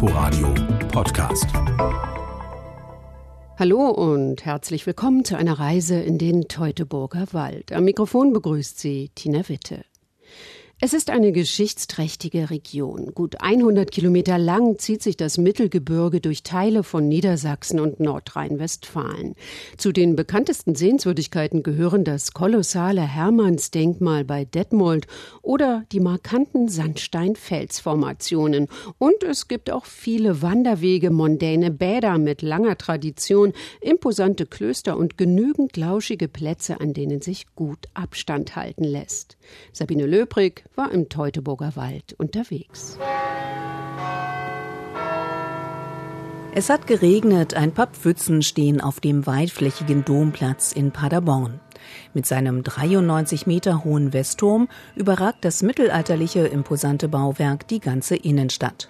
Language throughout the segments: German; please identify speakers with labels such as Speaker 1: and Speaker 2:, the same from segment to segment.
Speaker 1: Inforadio Podcast.
Speaker 2: Hallo und herzlich willkommen zu einer Reise in den Teutoburger Wald. Am Mikrofon begrüßt Sie Tina Witte. Es ist eine geschichtsträchtige Region. Gut 100 Kilometer lang zieht sich das Mittelgebirge durch Teile von Niedersachsen und Nordrhein-Westfalen. Zu den bekanntesten Sehenswürdigkeiten gehören das kolossale Hermannsdenkmal bei Detmold oder die markanten Sandsteinfelsformationen. Und es gibt auch viele Wanderwege, mondäne Bäder mit langer Tradition, imposante Klöster und genügend lauschige Plätze, an denen sich gut Abstand halten lässt. Sabine Löbrig war im Teutoburger Wald unterwegs.
Speaker 3: Es hat geregnet, ein paar Pfützen stehen auf dem weitflächigen Domplatz in Paderborn. Mit seinem 93 Meter hohen Westturm überragt das mittelalterliche imposante Bauwerk die ganze Innenstadt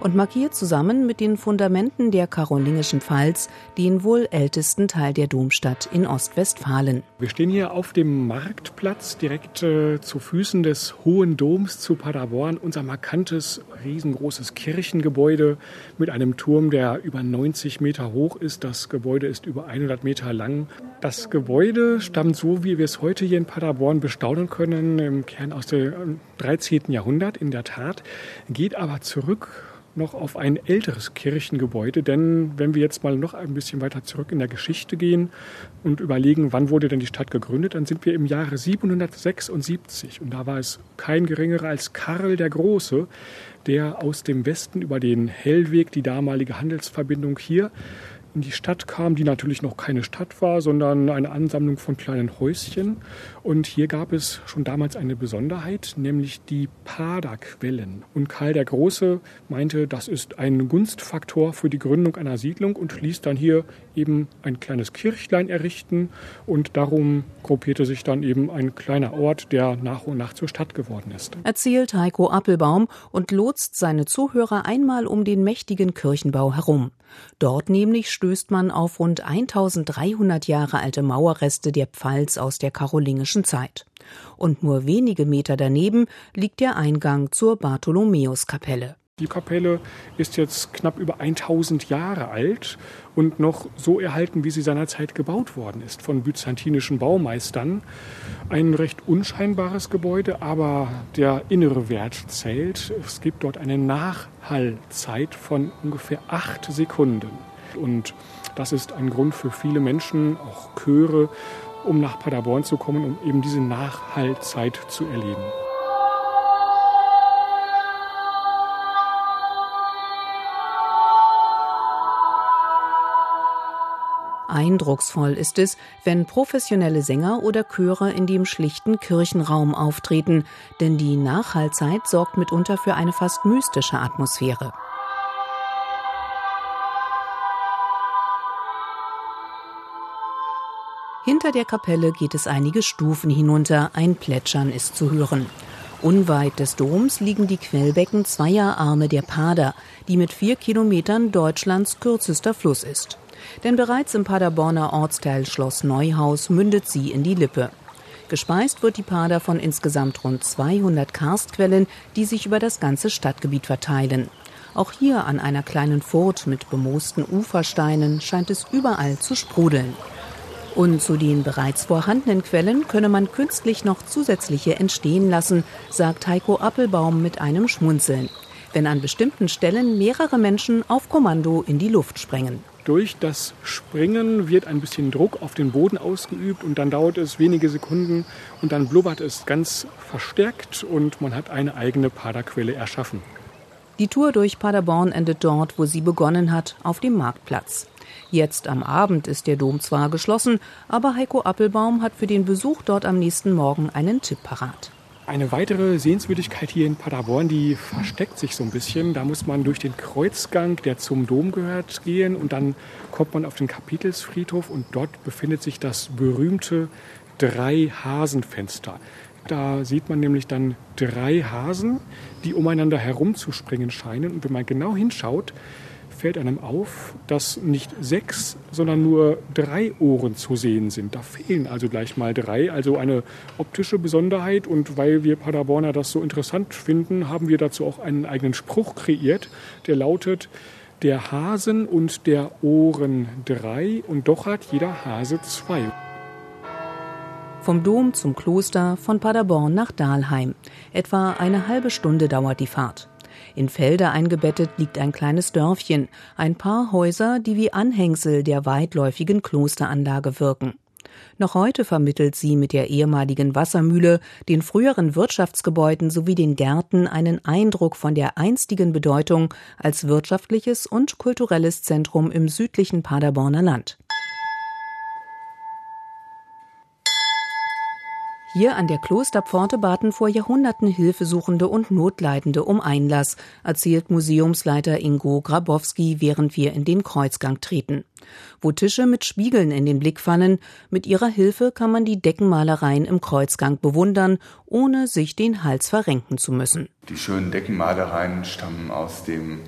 Speaker 3: und markiert zusammen mit den Fundamenten der karolingischen Pfalz den wohl ältesten Teil der Domstadt in Ostwestfalen.
Speaker 4: Wir stehen hier auf dem Marktplatz direkt äh, zu Füßen des Hohen Doms zu Paderborn, unser markantes, riesengroßes Kirchengebäude mit einem Turm, der über 90 Meter hoch ist. Das Gebäude ist über 100 Meter lang. Das Gebäude stammt so, wie wir es heute hier in Paderborn bestaunen können, im Kern aus dem 13. Jahrhundert in der Tat, geht aber zurück noch auf ein älteres Kirchengebäude, denn wenn wir jetzt mal noch ein bisschen weiter zurück in der Geschichte gehen und überlegen, wann wurde denn die Stadt gegründet, dann sind wir im Jahre 776 und da war es kein geringerer als Karl der Große, der aus dem Westen über den Hellweg, die damalige Handelsverbindung hier, in die Stadt kam, die natürlich noch keine Stadt war, sondern eine Ansammlung von kleinen Häuschen. Und hier gab es schon damals eine Besonderheit, nämlich die Paderquellen. Und Karl der Große meinte, das ist ein Gunstfaktor für die Gründung einer Siedlung und ließ dann hier eben ein kleines Kirchlein errichten. Und darum gruppierte sich dann eben ein kleiner Ort, der nach und nach zur Stadt geworden ist.
Speaker 3: Erzählt Heiko Appelbaum und lotst seine Zuhörer einmal um den mächtigen Kirchenbau herum. Dort nämlich stößt man auf rund 1300 Jahre alte Mauerreste der Pfalz aus der karolingischen Zeit. Und nur wenige Meter daneben liegt der Eingang zur Bartholomäuskapelle.
Speaker 4: Die Kapelle ist jetzt knapp über 1000 Jahre alt und noch so erhalten, wie sie seinerzeit gebaut worden ist von byzantinischen Baumeistern. Ein recht unscheinbares Gebäude, aber der innere Wert zählt. Es gibt dort eine Nachhallzeit von ungefähr acht Sekunden. Und das ist ein Grund für viele Menschen, auch Chöre, um nach Paderborn zu kommen, um eben diese Nachhallzeit zu erleben.
Speaker 3: Eindrucksvoll ist es, wenn professionelle Sänger oder Chöre in dem schlichten Kirchenraum auftreten, denn die Nachhallzeit sorgt mitunter für eine fast mystische Atmosphäre. Hinter der Kapelle geht es einige Stufen hinunter, ein Plätschern ist zu hören. Unweit des Doms liegen die Quellbecken zweier Arme der Pader, die mit vier Kilometern Deutschlands kürzester Fluss ist. Denn bereits im Paderborner Ortsteil Schloss Neuhaus mündet sie in die Lippe. Gespeist wird die Pader von insgesamt rund 200 Karstquellen, die sich über das ganze Stadtgebiet verteilen. Auch hier an einer kleinen Furt mit bemoosten Ufersteinen scheint es überall zu sprudeln. Und zu den bereits vorhandenen Quellen könne man künstlich noch zusätzliche entstehen lassen, sagt Heiko Appelbaum mit einem Schmunzeln, wenn an bestimmten Stellen mehrere Menschen auf Kommando in die Luft sprengen.
Speaker 4: Durch das Springen wird ein bisschen Druck auf den Boden ausgeübt und dann dauert es wenige Sekunden und dann blubbert es ganz verstärkt und man hat eine eigene Paderquelle erschaffen.
Speaker 3: Die Tour durch Paderborn endet dort, wo sie begonnen hat, auf dem Marktplatz. Jetzt am Abend ist der Dom zwar geschlossen, aber Heiko Appelbaum hat für den Besuch dort am nächsten Morgen einen Tipp parat.
Speaker 4: Eine weitere Sehenswürdigkeit hier in Paderborn, die versteckt sich so ein bisschen. Da muss man durch den Kreuzgang, der zum Dom gehört, gehen und dann kommt man auf den Kapitelsfriedhof und dort befindet sich das berühmte Drei-Hasen-Fenster. Da sieht man nämlich dann drei Hasen, die umeinander herumzuspringen scheinen. Und wenn man genau hinschaut, fällt einem auf, dass nicht sechs, sondern nur drei Ohren zu sehen sind. Da fehlen also gleich mal drei, also eine optische Besonderheit. Und weil wir Paderborner das so interessant finden, haben wir dazu auch einen eigenen Spruch kreiert, der lautet, der Hasen und der Ohren drei und doch hat jeder Hase zwei.
Speaker 3: Vom Dom zum Kloster, von Paderborn nach Dahlheim. Etwa eine halbe Stunde dauert die Fahrt. In Felder eingebettet liegt ein kleines Dörfchen, ein paar Häuser, die wie Anhängsel der weitläufigen Klosteranlage wirken. Noch heute vermittelt sie mit der ehemaligen Wassermühle, den früheren Wirtschaftsgebäuden sowie den Gärten einen Eindruck von der einstigen Bedeutung als wirtschaftliches und kulturelles Zentrum im südlichen Paderborner Land. Hier an der Klosterpforte baten vor Jahrhunderten Hilfesuchende und Notleidende um Einlass, erzählt Museumsleiter Ingo Grabowski, während wir in den Kreuzgang treten. Wo Tische mit Spiegeln in den Blick fallen, mit ihrer Hilfe kann man die Deckenmalereien im Kreuzgang bewundern, ohne sich den Hals verrenken zu müssen.
Speaker 5: Die schönen Deckenmalereien stammen aus dem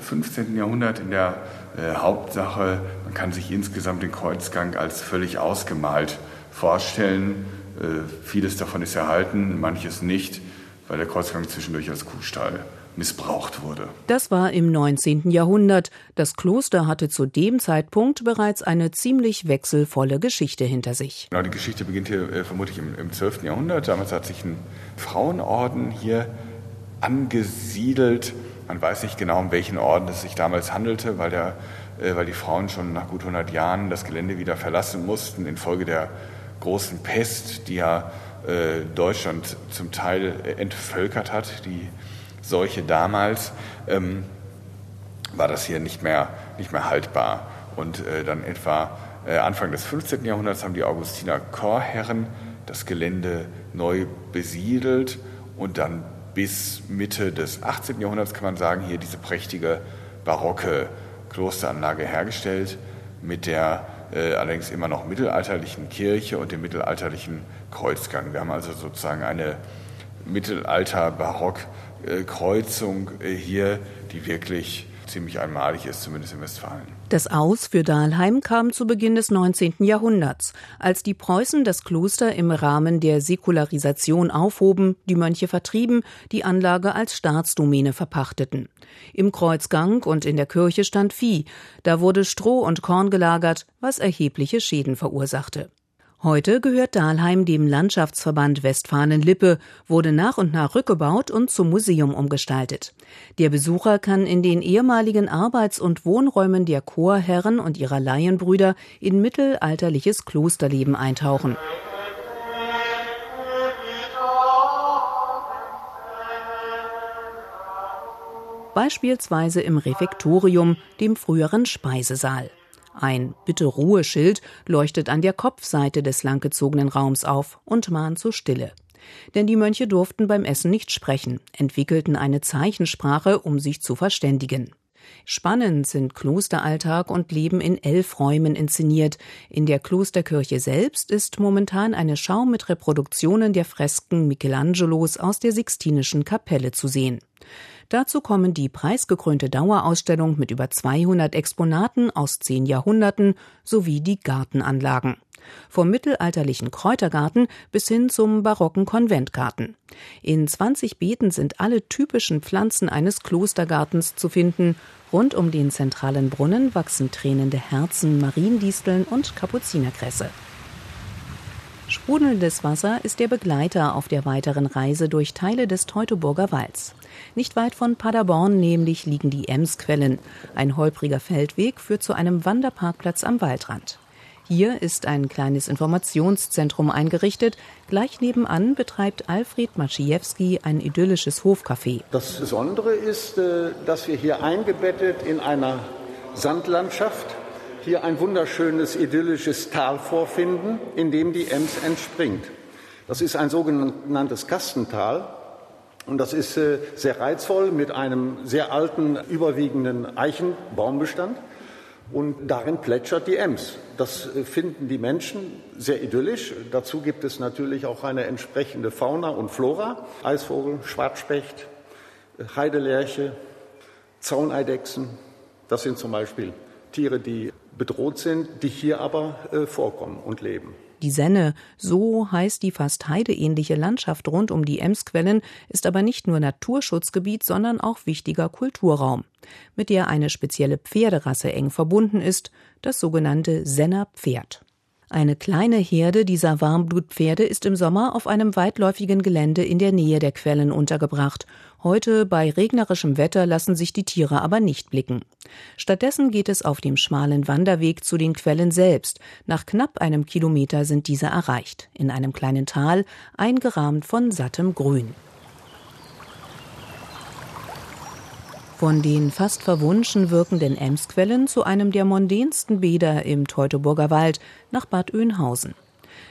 Speaker 5: 15. Äh, Jahrhundert in der äh, Hauptsache. Man kann sich insgesamt den Kreuzgang als völlig ausgemalt vorstellen. Äh, vieles davon ist erhalten, manches nicht, weil der Kreuzgang zwischendurch als Kuhstall missbraucht wurde.
Speaker 3: Das war im 19. Jahrhundert. Das Kloster hatte zu dem Zeitpunkt bereits eine ziemlich wechselvolle Geschichte hinter sich.
Speaker 5: Genau, die Geschichte beginnt hier äh, vermutlich im, im 12. Jahrhundert. Damals hat sich ein Frauenorden hier angesiedelt. Man weiß nicht genau, um welchen Orden es sich damals handelte, weil, der, äh, weil die Frauen schon nach gut 100 Jahren das Gelände wieder verlassen mussten infolge der großen Pest, die ja äh, Deutschland zum Teil entvölkert hat, die Seuche damals, ähm, war das hier nicht mehr, nicht mehr haltbar. Und äh, dann etwa äh, Anfang des 15. Jahrhunderts haben die Augustiner Chorherren das Gelände neu besiedelt und dann bis Mitte des 18. Jahrhunderts kann man sagen, hier diese prächtige barocke Klosteranlage hergestellt mit der äh, allerdings immer noch mittelalterlichen Kirche und dem mittelalterlichen Kreuzgang. Wir haben also sozusagen eine Mittelalter-Barock-Kreuzung äh, hier, die wirklich ziemlich einmalig ist, zumindest in Westfalen.
Speaker 3: Das Aus für Dahlheim kam zu Beginn des 19. Jahrhunderts, als die Preußen das Kloster im Rahmen der Säkularisation aufhoben, die Mönche vertrieben, die Anlage als Staatsdomäne verpachteten. Im Kreuzgang und in der Kirche stand Vieh, da wurde Stroh und Korn gelagert, was erhebliche Schäden verursachte. Heute gehört Dahlheim dem Landschaftsverband Westfalen-Lippe, wurde nach und nach rückgebaut und zum Museum umgestaltet. Der Besucher kann in den ehemaligen Arbeits- und Wohnräumen der Chorherren und ihrer Laienbrüder in mittelalterliches Klosterleben eintauchen. Beispielsweise im Refektorium, dem früheren Speisesaal. Ein Bitte Ruhe Schild leuchtet an der Kopfseite des langgezogenen Raums auf und mahnt zur Stille. Denn die Mönche durften beim Essen nicht sprechen, entwickelten eine Zeichensprache, um sich zu verständigen. Spannend sind Klosteralltag und Leben in elf Räumen inszeniert. In der Klosterkirche selbst ist momentan eine Schau mit Reproduktionen der Fresken Michelangelos aus der Sixtinischen Kapelle zu sehen. Dazu kommen die preisgekrönte Dauerausstellung mit über 200 Exponaten aus zehn Jahrhunderten sowie die Gartenanlagen. Vom mittelalterlichen Kräutergarten bis hin zum barocken Konventgarten. In 20 Beeten sind alle typischen Pflanzen eines Klostergartens zu finden. Rund um den zentralen Brunnen wachsen tränende Herzen, Mariendisteln und Kapuzinerkresse. Sprudelndes Wasser ist der Begleiter auf der weiteren Reise durch Teile des Teutoburger Walds. Nicht weit von Paderborn nämlich liegen die Emsquellen. Ein holpriger Feldweg führt zu einem Wanderparkplatz am Waldrand. Hier ist ein kleines Informationszentrum eingerichtet. Gleich nebenan betreibt Alfred Maciejewski ein idyllisches Hofcafé.
Speaker 6: Das Besondere ist, äh, dass wir hier eingebettet in einer Sandlandschaft hier ein wunderschönes idyllisches Tal vorfinden, in dem die Ems entspringt. Das ist ein sogenanntes Kastental. Und das ist äh, sehr reizvoll mit einem sehr alten, überwiegenden Eichenbaumbestand. Und darin plätschert die Ems. Das äh, finden die Menschen sehr idyllisch. Dazu gibt es natürlich auch eine entsprechende Fauna und Flora. Eisvogel, Schwarzspecht, Heidelerche, Zauneidechsen, Das sind zum Beispiel Tiere, die bedroht sind, die hier aber äh, vorkommen und leben.
Speaker 3: Die Senne, so heißt die fast heideähnliche Landschaft rund um die Emsquellen, ist aber nicht nur Naturschutzgebiet, sondern auch wichtiger Kulturraum, mit der eine spezielle Pferderasse eng verbunden ist, das sogenannte Senner Pferd. Eine kleine Herde dieser Warmblutpferde ist im Sommer auf einem weitläufigen Gelände in der Nähe der Quellen untergebracht. Heute bei regnerischem Wetter lassen sich die Tiere aber nicht blicken. Stattdessen geht es auf dem schmalen Wanderweg zu den Quellen selbst. Nach knapp einem Kilometer sind diese erreicht, in einem kleinen Tal, eingerahmt von sattem Grün. Von den fast verwunschen wirkenden Emsquellen zu einem der mondänsten Bäder im Teutoburger Wald nach Bad Oeynhausen.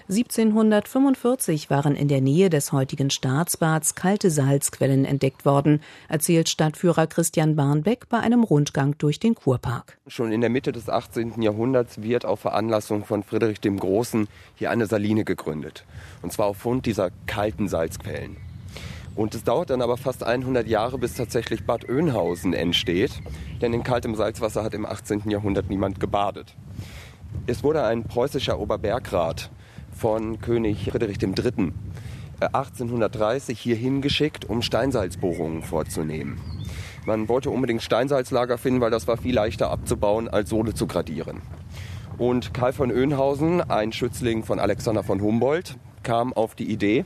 Speaker 3: 1745 waren in der Nähe des heutigen Staatsbads kalte Salzquellen entdeckt worden, erzählt Stadtführer Christian Barnbeck bei einem Rundgang durch den Kurpark.
Speaker 7: Schon in der Mitte des 18. Jahrhunderts wird auf Veranlassung von Friedrich dem Großen hier eine Saline gegründet. Und zwar aufgrund dieser kalten Salzquellen. Und es dauert dann aber fast 100 Jahre, bis tatsächlich Bad Oeynhausen entsteht. Denn in kaltem Salzwasser hat im 18. Jahrhundert niemand gebadet. Es wurde ein preußischer Oberbergrat von König Friedrich III. 1830 hier hingeschickt, um Steinsalzbohrungen vorzunehmen. Man wollte unbedingt Steinsalzlager finden, weil das war viel leichter abzubauen, als Sohle zu gradieren. Und Karl von Oeynhausen, ein Schützling von Alexander von Humboldt, kam auf die Idee,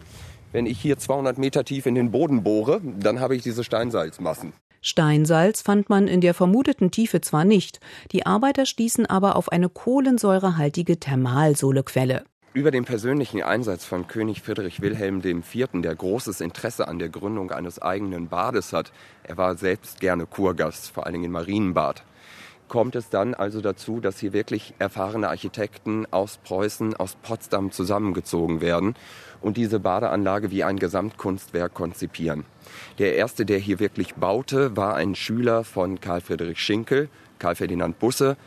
Speaker 7: wenn ich hier 200 Meter tief in den Boden bohre, dann habe ich diese Steinsalzmassen.
Speaker 3: Steinsalz fand man in der vermuteten Tiefe zwar nicht, die Arbeiter stießen aber auf eine kohlensäurehaltige Thermalsohlequelle.
Speaker 7: Über den persönlichen Einsatz von König Friedrich Wilhelm IV., der großes Interesse an der Gründung eines eigenen Bades hat, er war selbst gerne Kurgast, vor allen Dingen in Marienbad, kommt es dann also dazu, dass hier wirklich erfahrene Architekten aus Preußen, aus Potsdam zusammengezogen werden und diese Badeanlage wie ein Gesamtkunstwerk konzipieren. Der erste, der hier wirklich baute, war ein Schüler von Karl Friedrich Schinkel, Karl Ferdinand Busse,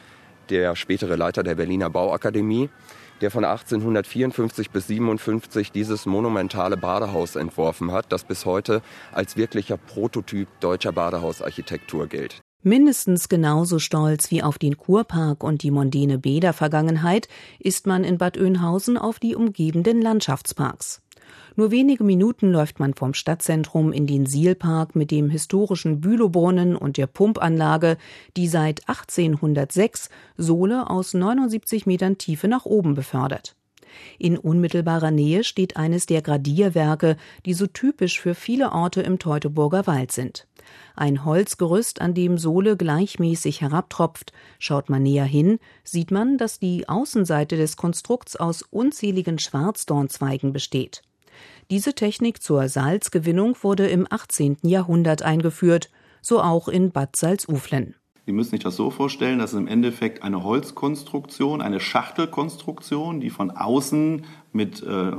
Speaker 7: der spätere Leiter der Berliner Bauakademie, der von 1854 bis 57 dieses monumentale Badehaus entworfen hat, das bis heute als wirklicher Prototyp deutscher Badehausarchitektur gilt.
Speaker 3: Mindestens genauso stolz wie auf den Kurpark und die mondäne Bädervergangenheit ist man in Bad Oeynhausen auf die umgebenden Landschaftsparks. Nur wenige Minuten läuft man vom Stadtzentrum in den Sielpark mit dem historischen Bülowbrunnen und der Pumpanlage, die seit 1806 Sohle aus 79 Metern Tiefe nach oben befördert. In unmittelbarer Nähe steht eines der Gradierwerke, die so typisch für viele Orte im Teutoburger Wald sind. Ein Holzgerüst, an dem Sohle gleichmäßig herabtropft. Schaut man näher hin, sieht man, dass die Außenseite des Konstrukts aus unzähligen Schwarzdornzweigen besteht. Diese Technik zur Salzgewinnung wurde im 18. Jahrhundert eingeführt, so auch in Bad Salzuflen.
Speaker 8: Sie müssen sich das so vorstellen, dass es im Endeffekt eine Holzkonstruktion, eine Schachtelkonstruktion, die von außen mit äh,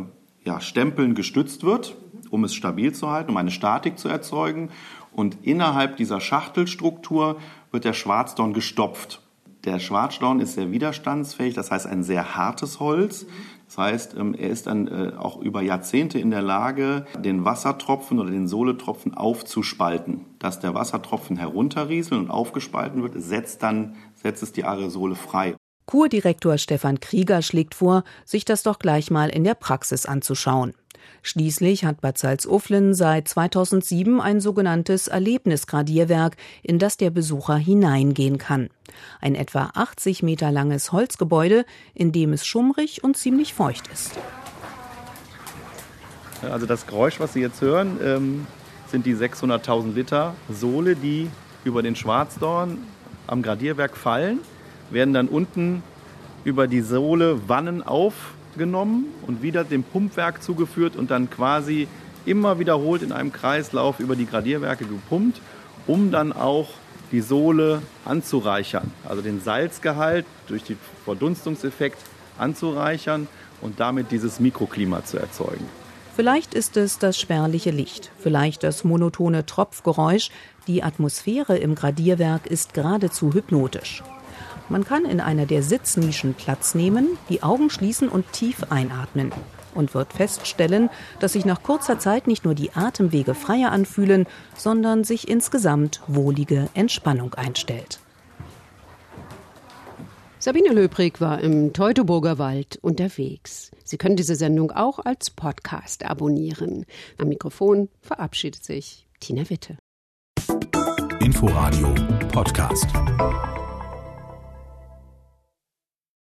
Speaker 8: ja, Stempeln gestützt wird, um es stabil zu halten, um eine Statik zu erzeugen. Und innerhalb dieser Schachtelstruktur wird der Schwarzdorn gestopft. Der Schwarzdorn ist sehr widerstandsfähig, das heißt ein sehr hartes Holz. Das heißt, ähm, er ist dann äh, auch über Jahrzehnte in der Lage, den Wassertropfen oder den Sohletropfen aufzuspalten. Dass der Wassertropfen herunterrieselt und aufgespalten wird, setzt dann setzt es die Aerosole frei.
Speaker 3: Kurdirektor Stefan Krieger schlägt vor, sich das doch gleich mal in der Praxis anzuschauen. Schließlich hat Bad Salzuflen seit 2007 ein sogenanntes Erlebnisgradierwerk, in das der Besucher hineingehen kann. Ein etwa 80 Meter langes Holzgebäude, in dem es schummrig und ziemlich feucht ist.
Speaker 8: Also das Geräusch, was Sie jetzt hören, ähm, sind die 600.000 Liter Sohle, die über den Schwarzdorn am Gradierwerk fallen, werden dann unten über die Sohle Wannen auf genommen und wieder dem Pumpwerk zugeführt und dann quasi immer wiederholt in einem Kreislauf über die Gradierwerke gepumpt, um dann auch die Sohle anzureichern, also den Salzgehalt durch den Verdunstungseffekt anzureichern und damit dieses Mikroklima zu erzeugen.
Speaker 3: Vielleicht ist es das spärliche Licht, vielleicht das monotone Tropfgeräusch, die Atmosphäre im Gradierwerk ist geradezu hypnotisch. Man kann in einer der Sitznischen Platz nehmen, die Augen schließen und tief einatmen und wird feststellen, dass sich nach kurzer Zeit nicht nur die Atemwege freier anfühlen, sondern sich insgesamt wohlige Entspannung einstellt.
Speaker 2: Sabine Löbrig war im Teutoburger Wald unterwegs. Sie können diese Sendung auch als Podcast abonnieren. Am Mikrofon verabschiedet sich Tina Witte.
Speaker 1: Inforadio Podcast.